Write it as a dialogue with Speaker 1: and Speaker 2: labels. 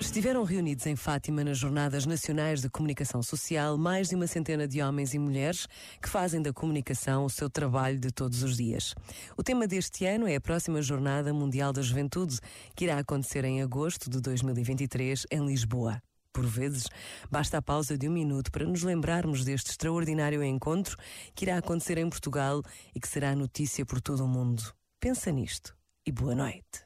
Speaker 1: Estiveram reunidos em Fátima nas Jornadas Nacionais de Comunicação Social mais de uma centena de homens e mulheres que fazem da comunicação o seu trabalho de todos os dias. O tema deste ano é a próxima Jornada Mundial da Juventude, que irá acontecer em agosto de 2023 em Lisboa. Por vezes, basta a pausa de um minuto para nos lembrarmos deste extraordinário encontro que irá acontecer em Portugal e que será notícia por todo o mundo. Pensa nisto e boa noite.